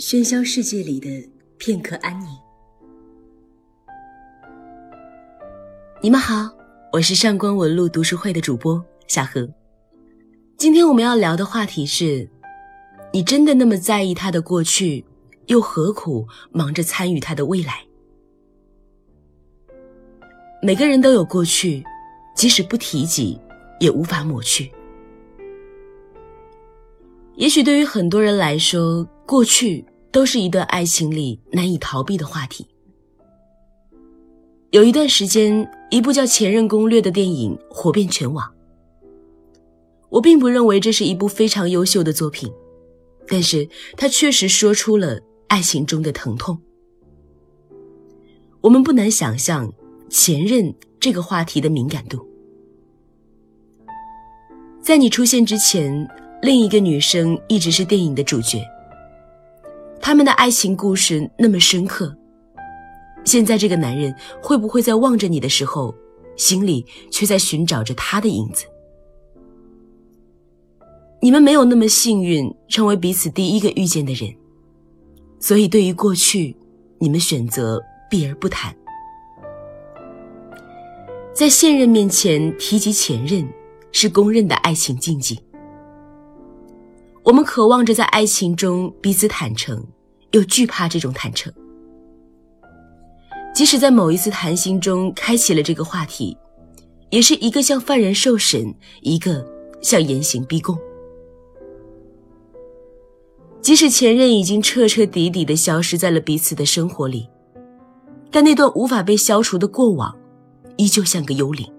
喧嚣世界里的片刻安宁。你们好，我是上官文露读书会的主播夏荷。今天我们要聊的话题是：你真的那么在意他的过去，又何苦忙着参与他的未来？每个人都有过去，即使不提及，也无法抹去。也许对于很多人来说，过去都是一段爱情里难以逃避的话题。有一段时间，一部叫《前任攻略》的电影火遍全网。我并不认为这是一部非常优秀的作品，但是它确实说出了爱情中的疼痛。我们不难想象前任这个话题的敏感度。在你出现之前。另一个女生一直是电影的主角，他们的爱情故事那么深刻。现在这个男人会不会在望着你的时候，心里却在寻找着他的影子？你们没有那么幸运成为彼此第一个遇见的人，所以对于过去，你们选择避而不谈。在现任面前提及前任，是公认的爱情禁忌。我们渴望着在爱情中彼此坦诚，又惧怕这种坦诚。即使在某一次谈心中开启了这个话题，也是一个向犯人受审，一个向严刑逼供。即使前任已经彻彻底底的消失在了彼此的生活里，但那段无法被消除的过往，依旧像个幽灵。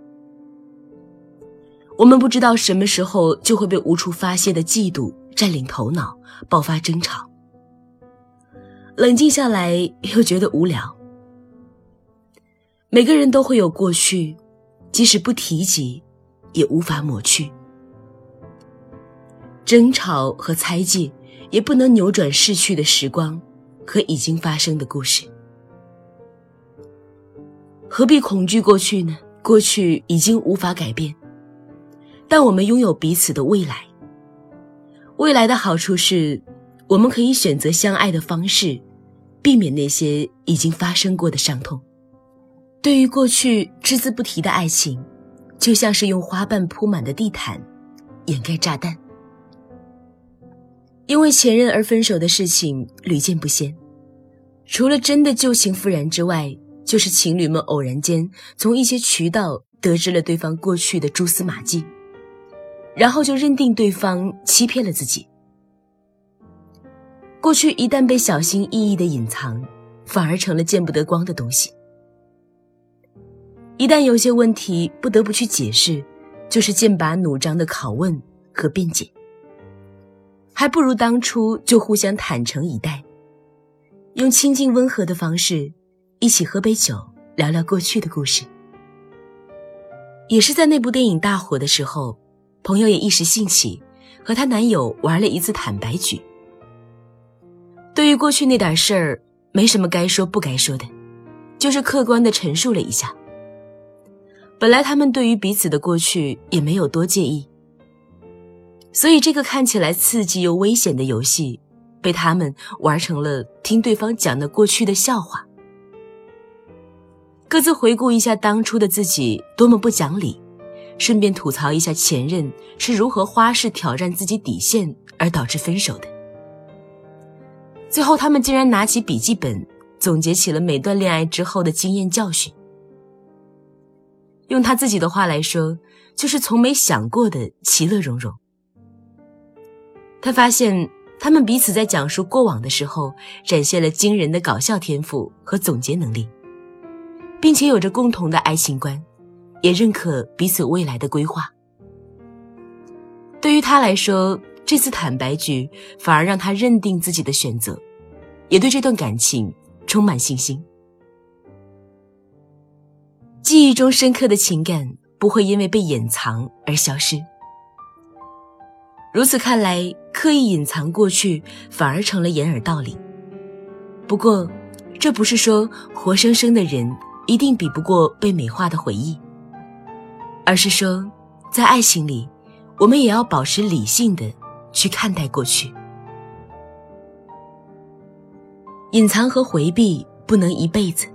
我们不知道什么时候就会被无处发泄的嫉妒。占领头脑，爆发争吵。冷静下来又觉得无聊。每个人都会有过去，即使不提及，也无法抹去。争吵和猜忌也不能扭转逝去的时光和已经发生的故事。何必恐惧过去呢？过去已经无法改变，但我们拥有彼此的未来。未来的好处是，我们可以选择相爱的方式，避免那些已经发生过的伤痛。对于过去只字不提的爱情，就像是用花瓣铺满的地毯，掩盖炸弹。因为前任而分手的事情屡见不鲜，除了真的旧情复燃之外，就是情侣们偶然间从一些渠道得知了对方过去的蛛丝马迹。然后就认定对方欺骗了自己。过去一旦被小心翼翼的隐藏，反而成了见不得光的东西。一旦有些问题不得不去解释，就是剑拔弩张的拷问和辩解。还不如当初就互相坦诚以待，用亲近温和的方式，一起喝杯酒，聊聊过去的故事。也是在那部电影大火的时候。朋友也一时兴起，和她男友玩了一次坦白局。对于过去那点事儿，没什么该说不该说的，就是客观的陈述了一下。本来他们对于彼此的过去也没有多介意，所以这个看起来刺激又危险的游戏，被他们玩成了听对方讲的过去的笑话。各自回顾一下当初的自己多么不讲理。顺便吐槽一下前任是如何花式挑战自己底线而导致分手的。最后，他们竟然拿起笔记本总结起了每段恋爱之后的经验教训。用他自己的话来说，就是从没想过的其乐融融。他发现他们彼此在讲述过往的时候，展现了惊人的搞笑天赋和总结能力，并且有着共同的爱情观。也认可彼此未来的规划。对于他来说，这次坦白局反而让他认定自己的选择，也对这段感情充满信心。记忆中深刻的情感不会因为被掩藏而消失。如此看来，刻意隐藏过去反而成了掩耳盗铃。不过，这不是说活生生的人一定比不过被美化的回忆。而是说，在爱情里，我们也要保持理性的去看待过去。隐藏和回避不能一辈子。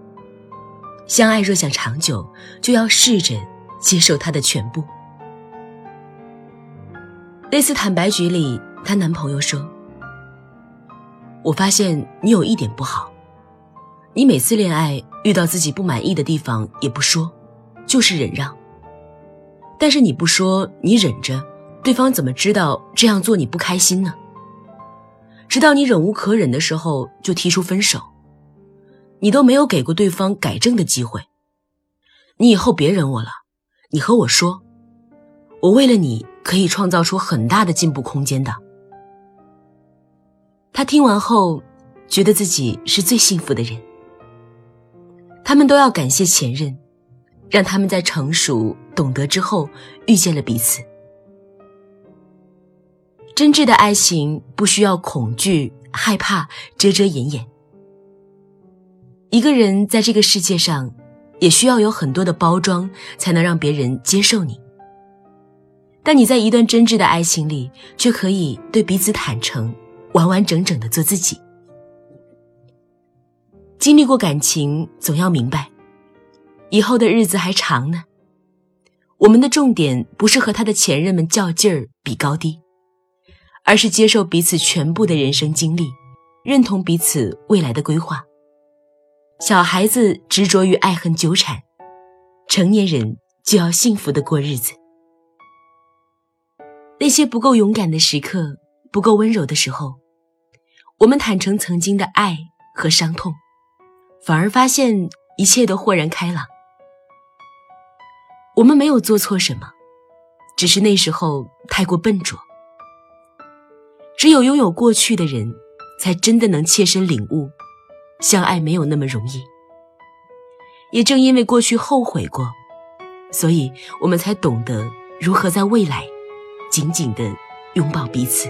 相爱若想长久，就要试着接受他的全部。类似坦白局里，她男朋友说：“我发现你有一点不好，你每次恋爱遇到自己不满意的地方也不说，就是忍让。但是你不说，你忍着，对方怎么知道这样做你不开心呢？直到你忍无可忍的时候，就提出分手。”你都没有给过对方改正的机会，你以后别忍我了，你和我说，我为了你可以创造出很大的进步空间的。他听完后，觉得自己是最幸福的人。他们都要感谢前任，让他们在成熟懂得之后遇见了彼此。真挚的爱情不需要恐惧、害怕、遮遮掩掩。一个人在这个世界上，也需要有很多的包装，才能让别人接受你。但你在一段真挚的爱情里，却可以对彼此坦诚，完完整整的做自己。经历过感情，总要明白，以后的日子还长呢。我们的重点不是和他的前任们较劲儿、比高低，而是接受彼此全部的人生经历，认同彼此未来的规划。小孩子执着于爱恨纠缠，成年人就要幸福的过日子。那些不够勇敢的时刻，不够温柔的时候，我们坦诚曾经的爱和伤痛，反而发现一切都豁然开朗。我们没有做错什么，只是那时候太过笨拙。只有拥有过去的人，才真的能切身领悟。相爱没有那么容易，也正因为过去后悔过，所以我们才懂得如何在未来紧紧的拥抱彼此。